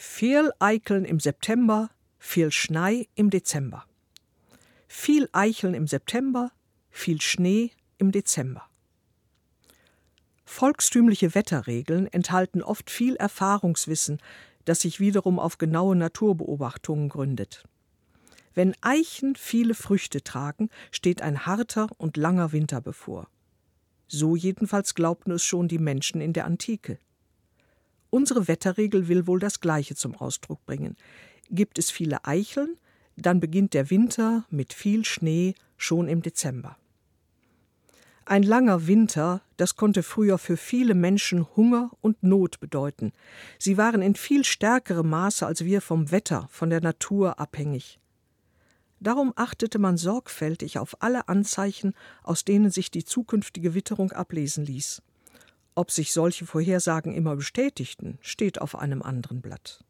Viel Eicheln im September, viel Schnee im Dezember. Viel Eicheln im September, viel Schnee im Dezember. Volkstümliche Wetterregeln enthalten oft viel Erfahrungswissen, das sich wiederum auf genaue Naturbeobachtungen gründet. Wenn Eichen viele Früchte tragen, steht ein harter und langer Winter bevor. So jedenfalls glaubten es schon die Menschen in der Antike. Unsere Wetterregel will wohl das Gleiche zum Ausdruck bringen. Gibt es viele Eicheln, dann beginnt der Winter mit viel Schnee schon im Dezember. Ein langer Winter, das konnte früher für viele Menschen Hunger und Not bedeuten. Sie waren in viel stärkerem Maße als wir vom Wetter, von der Natur abhängig. Darum achtete man sorgfältig auf alle Anzeichen, aus denen sich die zukünftige Witterung ablesen ließ. Ob sich solche Vorhersagen immer bestätigten, steht auf einem anderen Blatt.